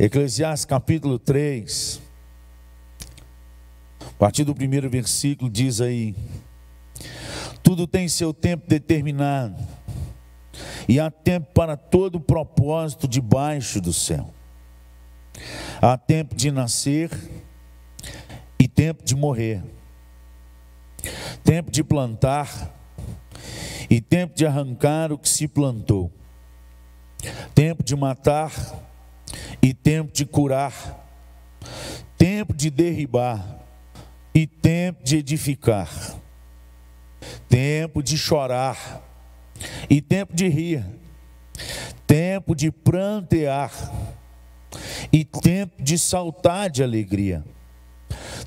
Eclesiastes capítulo 3, a partir do primeiro versículo, diz aí: Tudo tem seu tempo determinado, e há tempo para todo o propósito debaixo do céu. Há tempo de nascer e tempo de morrer, tempo de plantar e tempo de arrancar o que se plantou, tempo de matar e tempo de curar, tempo de derribar e tempo de edificar, tempo de chorar e tempo de rir, tempo de prantear e tempo de saltar de alegria,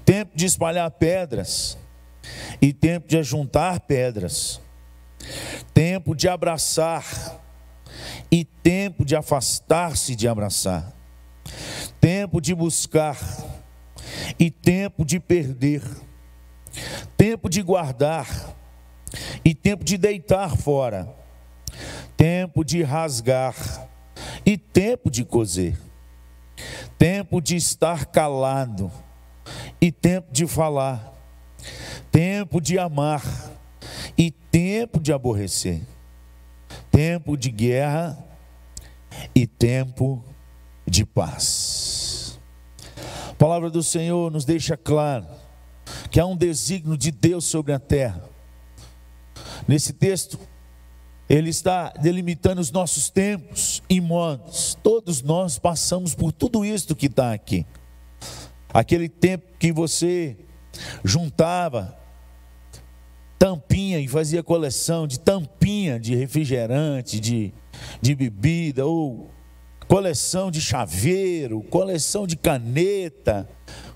tempo de espalhar pedras e tempo de ajuntar pedras, tempo de abraçar e tempo de afastar-se de abraçar, tempo de buscar e tempo de perder, tempo de guardar e tempo de deitar fora, tempo de rasgar e tempo de coser, tempo de estar calado e tempo de falar, tempo de amar e tempo de aborrecer, tempo de guerra e tempo de paz. A palavra do Senhor nos deixa claro que há um desígnio de Deus sobre a terra. Nesse texto, ele está delimitando os nossos tempos e modos. Todos nós passamos por tudo isso que está aqui. Aquele tempo que você juntava tampinha e fazia coleção de tampinha de refrigerante, de, de bebida, ou coleção de chaveiro, coleção de caneta,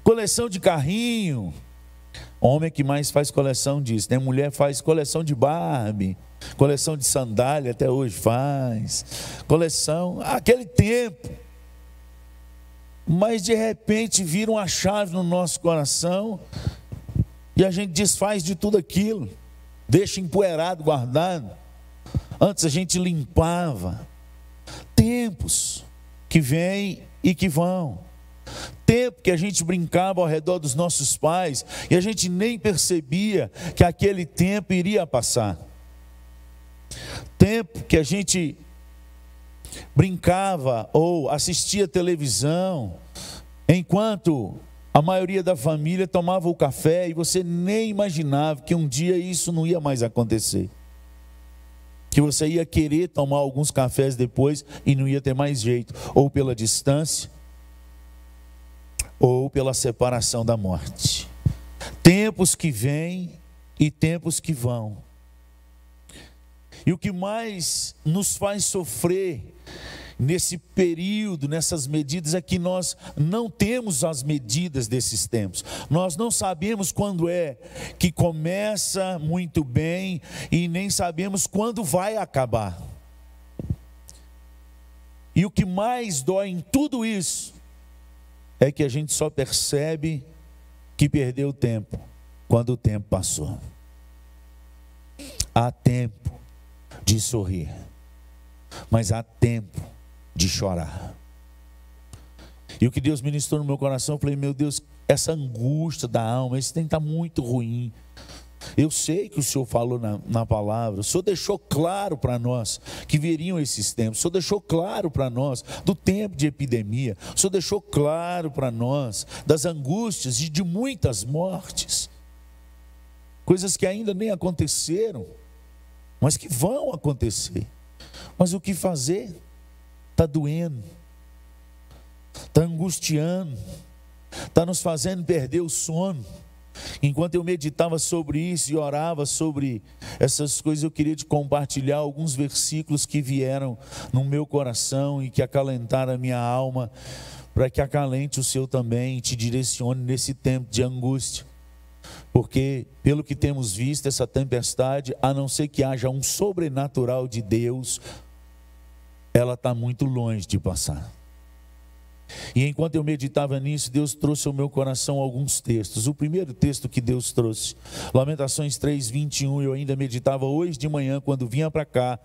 coleção de carrinho. Homem que mais faz coleção disso, né? Mulher faz coleção de Barbie, coleção de sandália até hoje faz, coleção, aquele tempo. Mas de repente vira uma chave no nosso coração e a gente desfaz de tudo aquilo, deixa empoeirado, guardado. Antes a gente limpava. Tempos que vêm e que vão. Tempo que a gente brincava ao redor dos nossos pais e a gente nem percebia que aquele tempo iria passar. Tempo que a gente brincava ou assistia televisão enquanto a maioria da família tomava o café e você nem imaginava que um dia isso não ia mais acontecer. Que você ia querer tomar alguns cafés depois e não ia ter mais jeito, ou pela distância, ou pela separação da morte. Tempos que vêm e tempos que vão. E o que mais nos faz sofrer nesse período, nessas medidas, é que nós não temos as medidas desses tempos. Nós não sabemos quando é que começa muito bem e nem sabemos quando vai acabar. E o que mais dói em tudo isso é que a gente só percebe que perdeu o tempo quando o tempo passou. Há tempo de sorrir, mas há tempo de chorar. E o que Deus ministrou no meu coração, eu falei, meu Deus, essa angústia da alma, esse tem que estar muito ruim. Eu sei que o Senhor falou na, na palavra, o Senhor deixou claro para nós que viriam esses tempos, o Senhor deixou claro para nós do tempo de epidemia, o Senhor deixou claro para nós das angústias e de muitas mortes, coisas que ainda nem aconteceram, mas que vão acontecer. Mas o que fazer? Está doendo, está angustiando, está nos fazendo perder o sono. Enquanto eu meditava sobre isso e orava sobre essas coisas, eu queria te compartilhar alguns versículos que vieram no meu coração e que acalentaram a minha alma, para que acalente o seu também e te direcione nesse tempo de angústia. Porque, pelo que temos visto, essa tempestade, a não ser que haja um sobrenatural de Deus, ela está muito longe de passar. E enquanto eu meditava nisso, Deus trouxe ao meu coração alguns textos. O primeiro texto que Deus trouxe, Lamentações 3, 21, eu ainda meditava hoje de manhã, quando vinha para cá,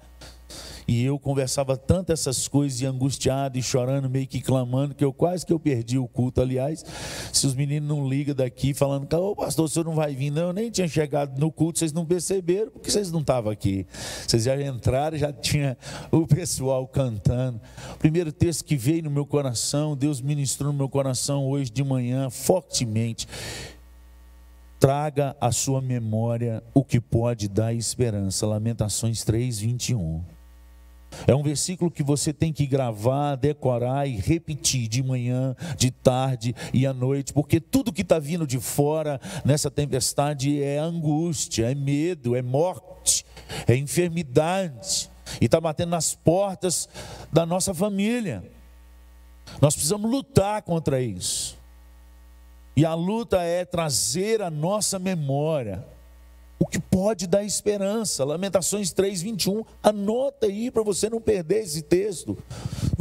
E eu conversava tanto essas coisas e angustiado e chorando, meio que clamando, que eu quase que eu perdi o culto. Aliás, se os meninos não ligam daqui falando, ô pastor, o senhor não vai vir, não, eu nem tinha chegado no culto, vocês não perceberam, porque vocês não estavam aqui. Vocês já entraram, já tinha o pessoal cantando. O primeiro texto que veio no meu coração, Deus ministrou no meu coração hoje de manhã, fortemente. Traga à sua memória o que pode dar esperança. Lamentações 3, 21. É um versículo que você tem que gravar, decorar e repetir de manhã, de tarde e à noite, porque tudo que está vindo de fora nessa tempestade é angústia, é medo, é morte, é enfermidade, e está batendo nas portas da nossa família. Nós precisamos lutar contra isso. E a luta é trazer a nossa memória o que pode dar esperança. Lamentações 3, 21. Anota aí para você não perder esse texto.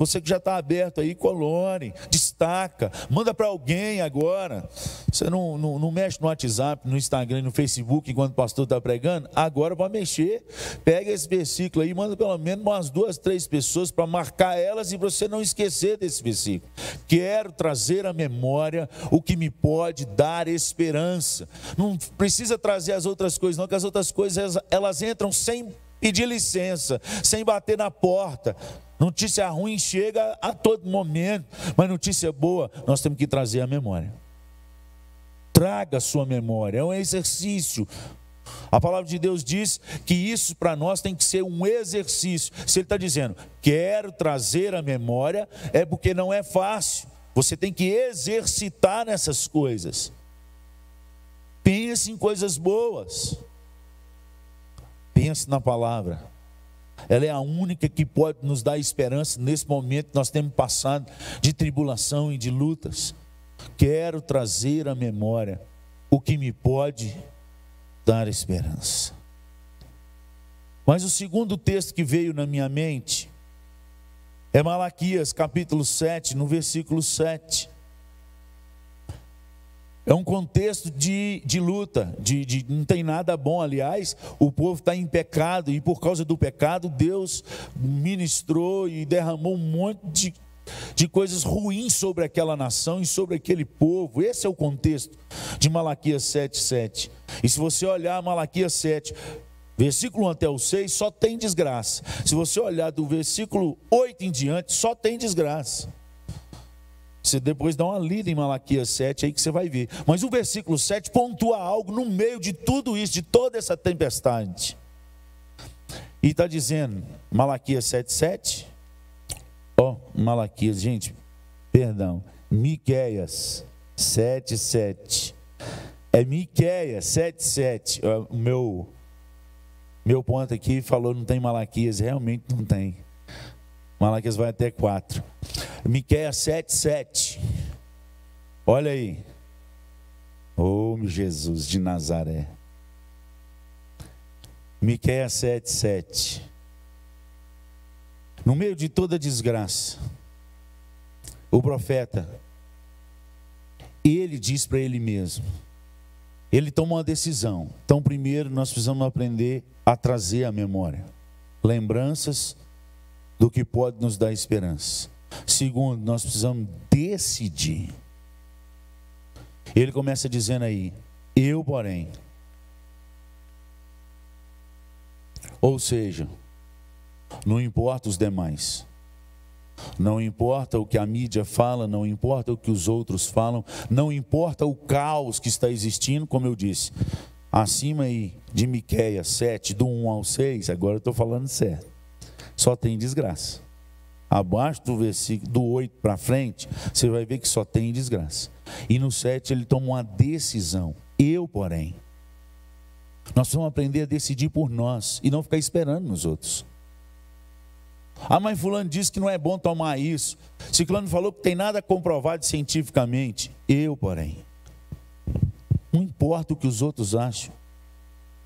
Você que já está aberto aí, colore, destaca, manda para alguém agora. Você não, não, não, mexe no WhatsApp, no Instagram, no Facebook enquanto o pastor está pregando? Agora para mexer. Pega esse versículo aí, manda pelo menos umas duas, três pessoas para marcar elas e você não esquecer desse versículo. Quero trazer à memória o que me pode dar esperança. Não precisa trazer as outras coisas, não, que as outras coisas elas entram sem pedir licença, sem bater na porta. Notícia ruim chega a todo momento, mas notícia boa nós temos que trazer à memória. Traga a sua memória, é um exercício. A palavra de Deus diz que isso para nós tem que ser um exercício. Se Ele está dizendo, quero trazer a memória, é porque não é fácil. Você tem que exercitar nessas coisas. Pense em coisas boas. Pense na palavra. Ela é a única que pode nos dar esperança nesse momento que nós temos passado de tribulação e de lutas. Quero trazer à memória o que me pode dar esperança. Mas o segundo texto que veio na minha mente é Malaquias capítulo 7, no versículo 7. É um contexto de, de luta, de, de, não tem nada bom. Aliás, o povo está em pecado e por causa do pecado, Deus ministrou e derramou um monte de, de coisas ruins sobre aquela nação e sobre aquele povo. Esse é o contexto de Malaquias 7,7. E se você olhar Malaquias 7, versículo 1 até o 6, só tem desgraça. Se você olhar do versículo 8 em diante, só tem desgraça. Você depois dá uma lida em Malaquias 7 aí que você vai ver. Mas o versículo 7 pontua algo no meio de tudo isso, de toda essa tempestade. E está dizendo, Malaquias 7, 7. Ó, oh, Malaquias, gente, perdão. Miqueias 7, 7. É Miqueias 7, 7. O meu, meu ponto aqui falou não tem Malaquias, realmente não tem. Malaquias vai até 4. Miqueias 7, 7. Olha aí. Oh, Jesus de Nazaré. Miqueias 7, 7. No meio de toda desgraça, o profeta, ele diz para ele mesmo, ele toma uma decisão. Então, primeiro, nós precisamos aprender a trazer a memória lembranças do que pode nos dar esperança. Segundo, nós precisamos decidir. Ele começa dizendo aí: Eu, porém. Ou seja, não importa os demais. Não importa o que a mídia fala, não importa o que os outros falam, não importa o caos que está existindo, como eu disse. Acima aí de Miqueias 7, do 1 ao 6, agora eu estou falando certo só tem desgraça. Abaixo do versículo do 8 para frente, você vai ver que só tem desgraça. E no 7 ele toma uma decisão. Eu, porém, nós vamos aprender a decidir por nós e não ficar esperando nos outros. A mãe fulano disse que não é bom tomar isso. Ciclano falou que tem nada comprovado cientificamente. Eu, porém, não importa o que os outros acham.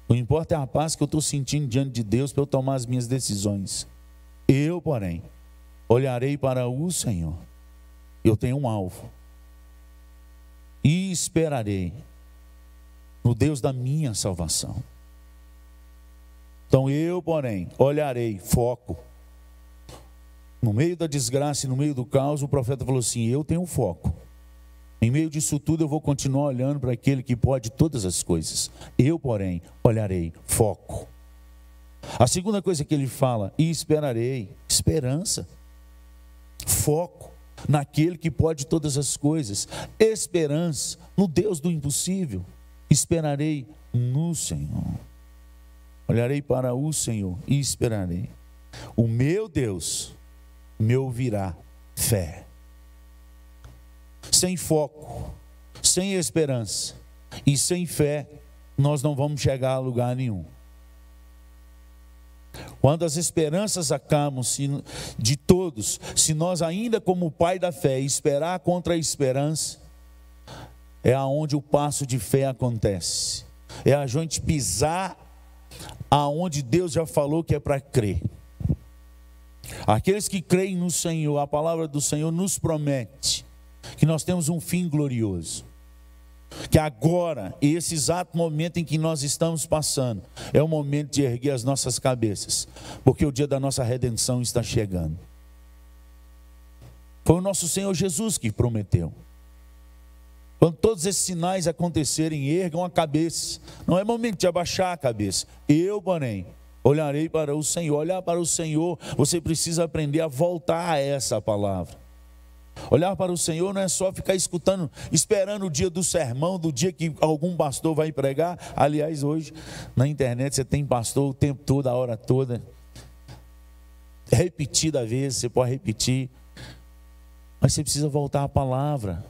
O que importa é a paz que eu estou sentindo diante de Deus para eu tomar as minhas decisões. Eu, porém, olharei para o Senhor. Eu tenho um alvo. E esperarei no Deus da minha salvação. Então eu, porém, olharei, foco. No meio da desgraça e no meio do caos, o profeta falou assim: Eu tenho foco. Em meio disso tudo, eu vou continuar olhando para aquele que pode todas as coisas. Eu, porém, olharei, foco. A segunda coisa que ele fala, e esperarei, esperança, foco naquele que pode todas as coisas, esperança no Deus do impossível. Esperarei no Senhor. Olharei para o Senhor e esperarei. O meu Deus me ouvirá fé sem foco, sem esperança e sem fé, nós não vamos chegar a lugar nenhum. Quando as esperanças acabam de todos, se nós ainda como pai da fé esperar contra a esperança, é aonde o passo de fé acontece. É a gente pisar aonde Deus já falou que é para crer. Aqueles que creem no Senhor, a palavra do Senhor nos promete que nós temos um fim glorioso. Que agora, esse exato momento em que nós estamos passando, é o momento de erguer as nossas cabeças, porque o dia da nossa redenção está chegando. Foi o nosso Senhor Jesus que prometeu. Quando todos esses sinais acontecerem, ergam a cabeça. Não é momento de abaixar a cabeça. Eu, porém, olharei para o Senhor. Olhar para o Senhor, você precisa aprender a voltar a essa palavra. Olhar para o Senhor não é só ficar escutando, esperando o dia do sermão, do dia que algum pastor vai pregar. Aliás, hoje na internet você tem pastor o tempo todo, a hora toda. Repetida vez, você pode repetir. Mas você precisa voltar à palavra.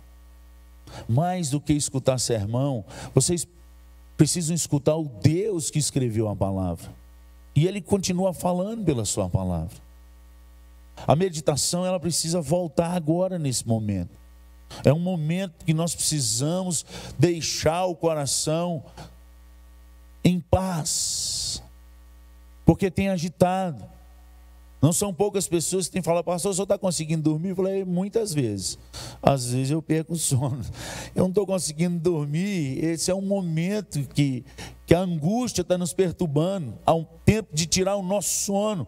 Mais do que escutar sermão, vocês precisam escutar o Deus que escreveu a palavra. E ele continua falando pela sua palavra. A meditação ela precisa voltar agora nesse momento. É um momento que nós precisamos deixar o coração em paz, porque tem agitado. Não são poucas pessoas que têm falado, pastor, o senhor está conseguindo dormir? Eu falei, muitas vezes. Às vezes eu perco o sono. Eu não estou conseguindo dormir. Esse é um momento que, que a angústia está nos perturbando. Há um tempo de tirar o nosso sono.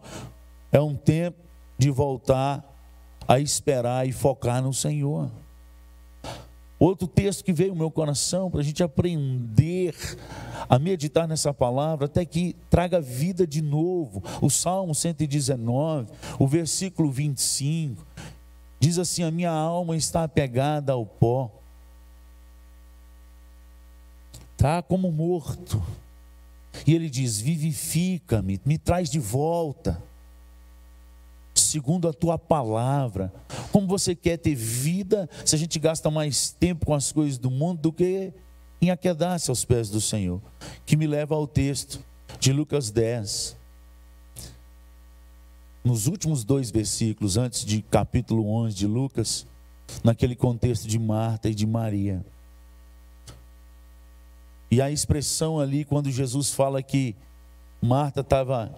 É um tempo de voltar a esperar e focar no Senhor. Outro texto que veio ao meu coração para a gente aprender a meditar nessa palavra, até que traga vida de novo. O Salmo 119, o versículo 25, diz assim: A minha alma está apegada ao pó, está como morto. E ele diz: Vivifica-me, me traz de volta segundo a tua palavra. Como você quer ter vida se a gente gasta mais tempo com as coisas do mundo do que em aquedar-se aos pés do Senhor? Que me leva ao texto de Lucas 10. Nos últimos dois versículos, antes de capítulo 11 de Lucas, naquele contexto de Marta e de Maria. E a expressão ali, quando Jesus fala que Marta estava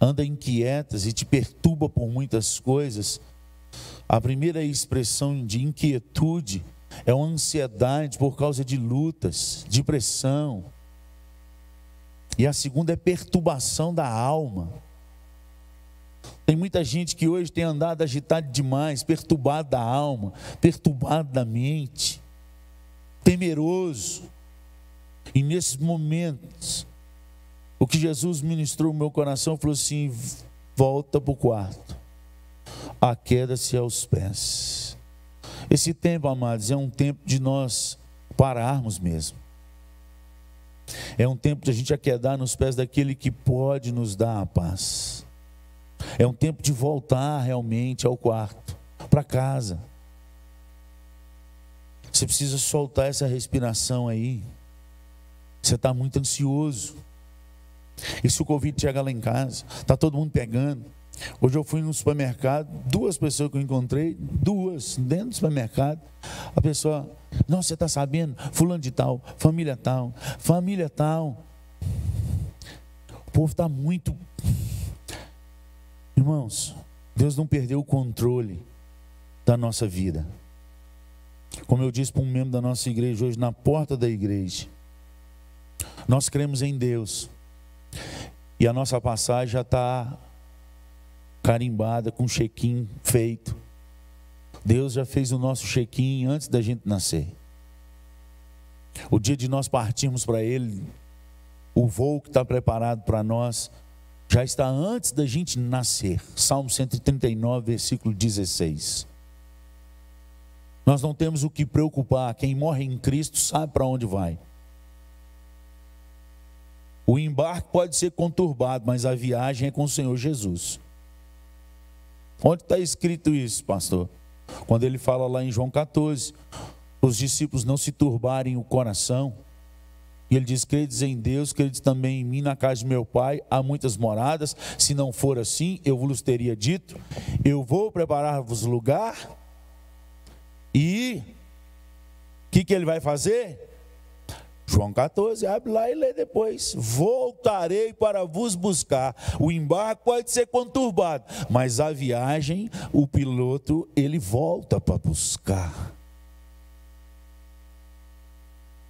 anda inquietas e te perturba por muitas coisas, a primeira expressão de inquietude é uma ansiedade por causa de lutas, de pressão. E a segunda é perturbação da alma. Tem muita gente que hoje tem andado agitado demais, perturbado da alma, perturbado da mente, temeroso. E nesses momentos, o que Jesus ministrou no meu coração falou assim: volta para o quarto, aqueda-se aos pés. Esse tempo, amados, é um tempo de nós pararmos mesmo. É um tempo de a gente aquedar nos pés daquele que pode nos dar a paz. É um tempo de voltar realmente ao quarto, para casa. Você precisa soltar essa respiração aí. Você está muito ansioso. E se o Covid chega lá em casa, está todo mundo pegando. Hoje eu fui no supermercado, duas pessoas que eu encontrei, duas, dentro do supermercado. A pessoa, não, você está sabendo, fulano de tal, família tal, família tal. O povo está muito. Irmãos, Deus não perdeu o controle da nossa vida. Como eu disse para um membro da nossa igreja hoje, na porta da igreja, nós cremos em Deus E a nossa passagem já está carimbada com check-in feito. Deus já fez o nosso check-in antes da gente nascer. O dia de nós partirmos para Ele, o voo que está preparado para nós, já está antes da gente nascer. Salmo 139, versículo 16. Nós não temos o que preocupar. Quem morre em Cristo sabe para onde vai. O embarque pode ser conturbado, mas a viagem é com o Senhor Jesus. Onde está escrito isso, pastor? Quando ele fala lá em João 14, os discípulos não se turbarem o coração. E ele diz: Credes em Deus, credes também em mim, na casa de meu pai há muitas moradas. Se não for assim, eu vos teria dito: Eu vou preparar-vos lugar. E o que, que ele vai fazer? João 14, abre lá e lê depois. Voltarei para vos buscar. O embarque pode ser conturbado, mas a viagem, o piloto, ele volta para buscar.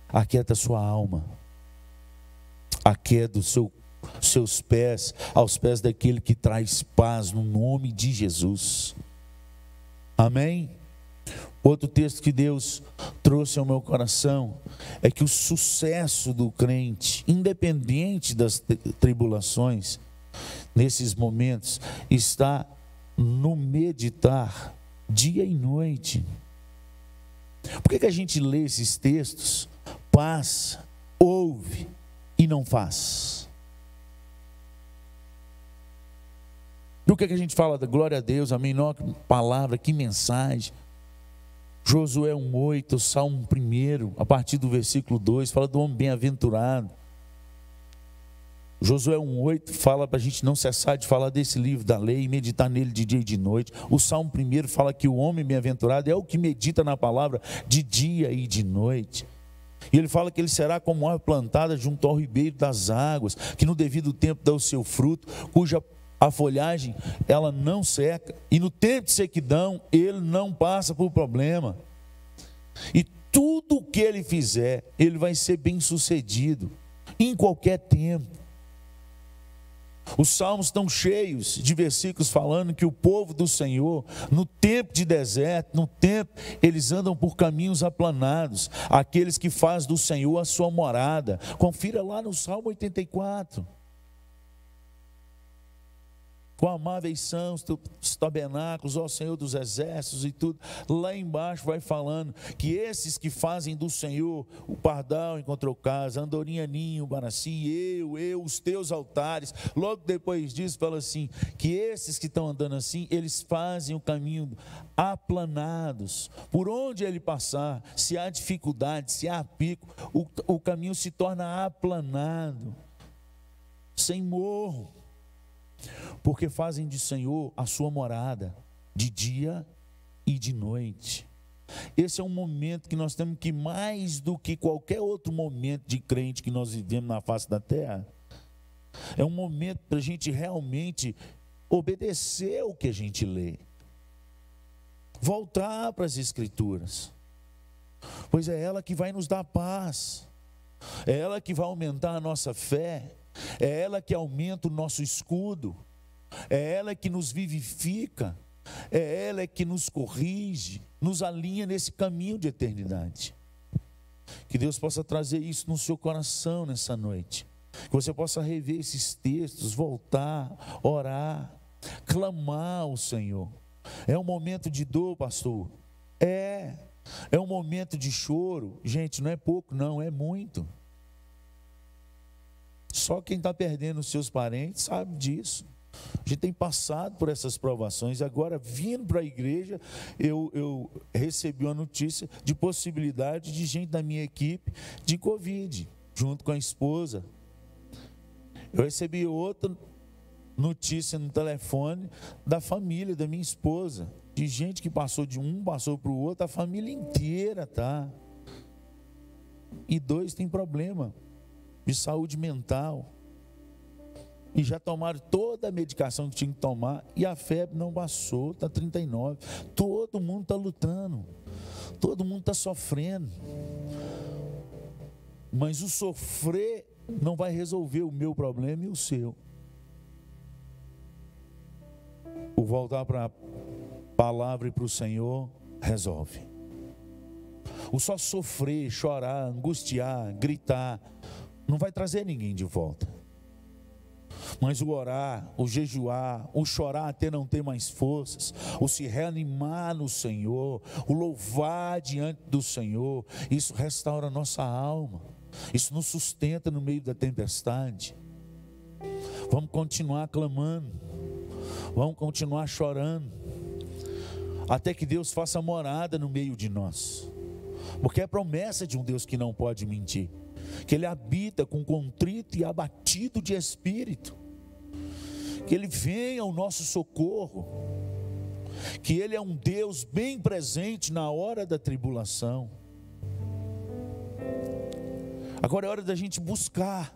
Aquieta sua alma. Aquieta os seu, seus pés aos pés daquele que traz paz no nome de Jesus. Amém? Outro texto que Deus trouxe ao meu coração é que o sucesso do crente, independente das tribulações, nesses momentos, está no meditar dia e noite. Por que, que a gente lê esses textos, passa, ouve e não faz? Por que, que a gente fala glória a Deus? Não, que palavra, que mensagem. Josué 1,8, Salmo 1, a partir do versículo 2, fala do homem bem-aventurado. Josué 1,8 fala para a gente não cessar de falar desse livro da lei e meditar nele de dia e de noite. O Salmo 1 fala que o homem bem-aventurado é o que medita na palavra de dia e de noite. E ele fala que ele será como árvore plantada junto ao ribeiro das águas, que no devido tempo dá o seu fruto, cuja a folhagem ela não seca e no tempo de sequidão ele não passa por problema. E tudo que ele fizer, ele vai ser bem sucedido em qualquer tempo. Os salmos estão cheios de versículos falando que o povo do Senhor, no tempo de deserto, no tempo, eles andam por caminhos aplanados, aqueles que fazem do Senhor a sua morada. Confira lá no Salmo 84 quão amáveis são os tabernáculos, ó Senhor dos exércitos e tudo. Lá embaixo vai falando que esses que fazem do Senhor o pardal encontrou casa, andorinha ninho, baraci, eu, eu, os teus altares. Logo depois disso fala assim, que esses que estão andando assim, eles fazem o caminho aplanados. Por onde ele passar, se há dificuldade, se há pico, o, o caminho se torna aplanado, sem morro porque fazem de Senhor a sua morada, de dia e de noite. Esse é um momento que nós temos que, mais do que qualquer outro momento de crente que nós vivemos na face da terra, é um momento para a gente realmente obedecer o que a gente lê, voltar para as Escrituras, pois é ela que vai nos dar paz, é ela que vai aumentar a nossa fé, é ela que aumenta o nosso escudo, é ela que nos vivifica, é ela que nos corrige, nos alinha nesse caminho de eternidade. Que Deus possa trazer isso no seu coração nessa noite. Que você possa rever esses textos, voltar, orar, clamar ao Senhor. É um momento de dor, pastor? É. É um momento de choro. Gente, não é pouco, não, é muito. Só quem está perdendo seus parentes sabe disso. A gente tem passado por essas provações. Agora, vindo para a igreja, eu, eu recebi uma notícia de possibilidade de gente da minha equipe de Covid, junto com a esposa. Eu recebi outra notícia no telefone da família da minha esposa, de gente que passou de um, passou para o outro, a família inteira, tá? E dois tem problema de saúde mental. E já tomaram toda a medicação que tinha que tomar e a febre não passou, está 39. Todo mundo está lutando, todo mundo está sofrendo. Mas o sofrer não vai resolver o meu problema e o seu. o voltar para a palavra e para o Senhor resolve. O só sofrer, chorar, angustiar, gritar, não vai trazer ninguém de volta. Mas o orar, o jejuar, o chorar até não ter mais forças, o se reanimar no Senhor, o louvar diante do Senhor, isso restaura a nossa alma, isso nos sustenta no meio da tempestade. Vamos continuar clamando, vamos continuar chorando, até que Deus faça morada no meio de nós, porque é promessa de um Deus que não pode mentir que Ele habita com contrito e abatido de espírito, que Ele venha ao nosso socorro, que Ele é um Deus bem presente na hora da tribulação. Agora é hora da gente buscar,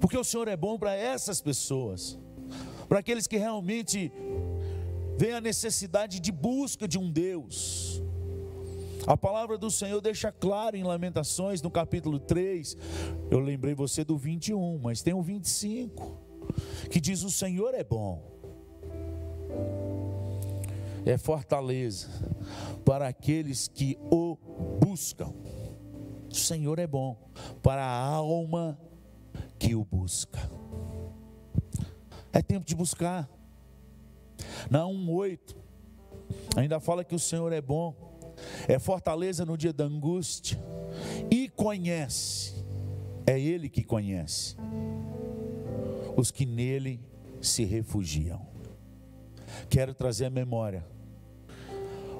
porque o Senhor é bom para essas pessoas, para aqueles que realmente veem a necessidade de busca de um Deus a palavra do Senhor deixa claro em Lamentações, no capítulo 3. Eu lembrei você do 21, mas tem o 25, que diz: O Senhor é bom, é fortaleza para aqueles que o buscam. O Senhor é bom para a alma que o busca. É tempo de buscar. Na 1,8 ainda fala que o Senhor é bom é fortaleza no dia da angústia e conhece, é Ele que conhece os que nele se refugiam. Quero trazer à memória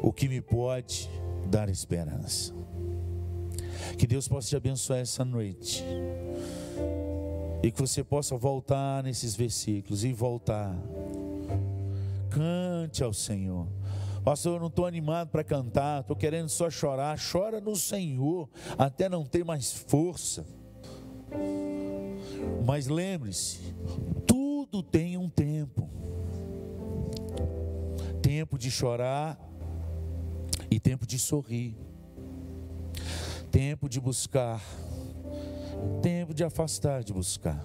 o que me pode dar esperança. Que Deus possa te abençoar essa noite. E que você possa voltar nesses versículos e voltar. Cante ao Senhor. Pastor, eu não estou animado para cantar, estou querendo só chorar. Chora no Senhor, até não ter mais força. Mas lembre-se, tudo tem um tempo. Tempo de chorar e tempo de sorrir. Tempo de buscar, tempo de afastar de buscar.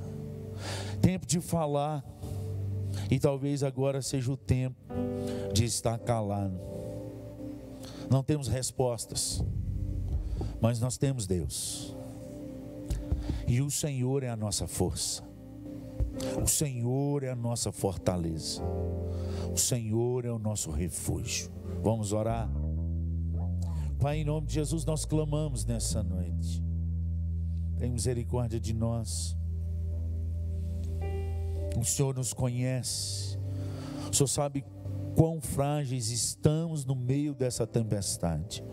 Tempo de falar. E talvez agora seja o tempo de estar calado. Não temos respostas, mas nós temos Deus. E o Senhor é a nossa força. O Senhor é a nossa fortaleza. O Senhor é o nosso refúgio. Vamos orar. Pai, em nome de Jesus, nós clamamos nessa noite. Tem misericórdia de nós. O Senhor nos conhece. O Senhor sabe quão frágeis estamos no meio dessa tempestade.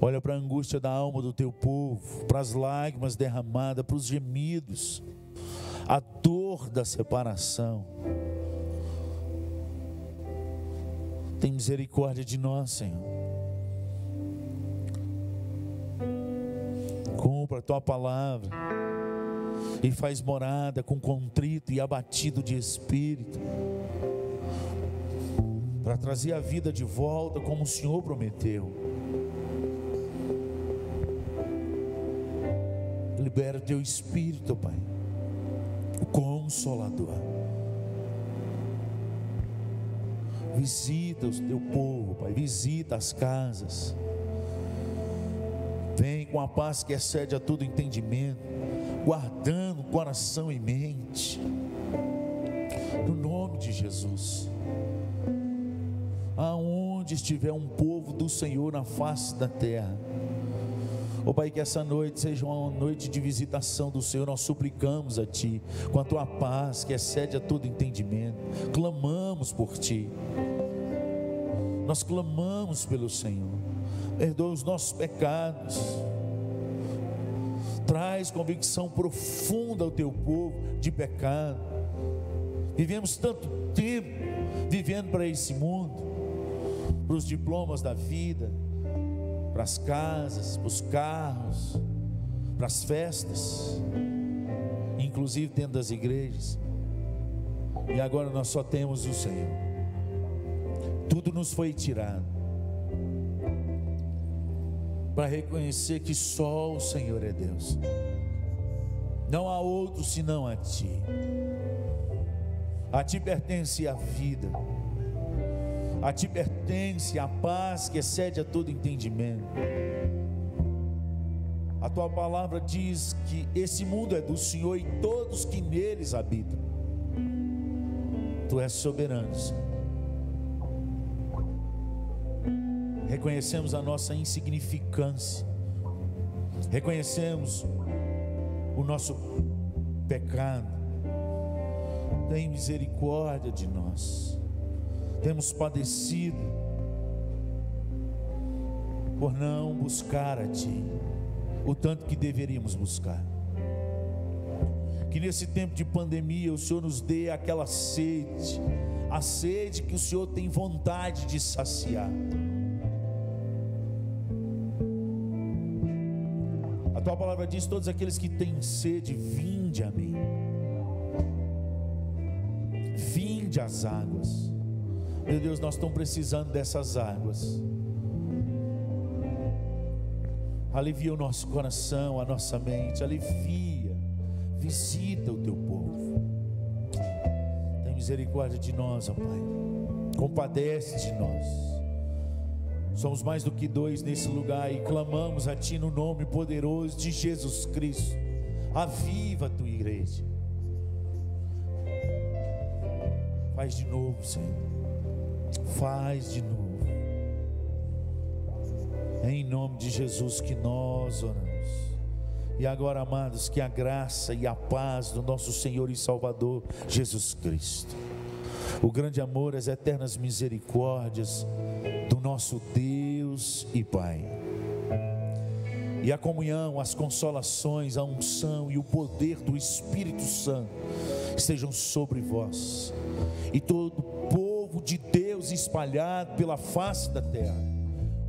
Olha para a angústia da alma do teu povo, para as lágrimas derramadas, para os gemidos, a dor da separação. Tem misericórdia de nós, Senhor. Cumpra a tua palavra e faz morada com contrito e abatido de espírito para trazer a vida de volta como o Senhor prometeu. Libera teu espírito, Pai, o consolador. Visita o teu povo, Pai, visita as casas. Vem com a paz que excede a todo entendimento, guardando o coração e mente. No nome de Jesus aonde estiver um povo do Senhor na face da terra. Ó oh, Pai, que essa noite seja uma noite de visitação do Senhor, nós suplicamos a Ti, com a Tua paz que excede a todo entendimento, clamamos por Ti, nós clamamos pelo Senhor, perdoa os nossos pecados, traz convicção profunda ao Teu povo de pecado, vivemos tanto tempo vivendo para esse mundo, para os diplomas da vida, para as casas, para os carros, para as festas, inclusive dentro das igrejas. E agora nós só temos o Senhor. Tudo nos foi tirado. Para reconhecer que só o Senhor é Deus. Não há outro senão a Ti. A ti pertence a vida. A ti pertence a paz que excede a todo entendimento. A tua palavra diz que esse mundo é do Senhor e todos que neles habitam. Tu és soberano, Senhor. Reconhecemos a nossa insignificância. Reconhecemos o nosso pecado. Tem misericórdia de nós. Temos padecido por não buscar a Ti o tanto que deveríamos buscar. Que nesse tempo de pandemia o Senhor nos dê aquela sede, a sede que o Senhor tem vontade de saciar. A tua palavra diz: todos aqueles que têm sede, vinde a mim. Vinde às águas. Meu Deus, nós estamos precisando dessas águas. Alivia o nosso coração, a nossa mente, alivia, visita o teu povo. Tem misericórdia de nós, ó Pai. Compadece de nós. Somos mais do que dois nesse lugar e clamamos a Ti no nome poderoso de Jesus Cristo. Aviva a tua igreja. Faz de novo, Senhor. Faz de novo. Em nome de Jesus que nós oramos. E agora, amados, que a graça e a paz do nosso Senhor e Salvador Jesus Cristo, o grande amor, as eternas misericórdias do nosso Deus e Pai, e a comunhão, as consolações, a unção e o poder do Espírito Santo estejam sobre vós e todo o povo de Deus espalhado pela face da terra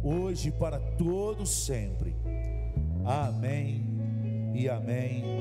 hoje e para todos sempre. Amém e amém.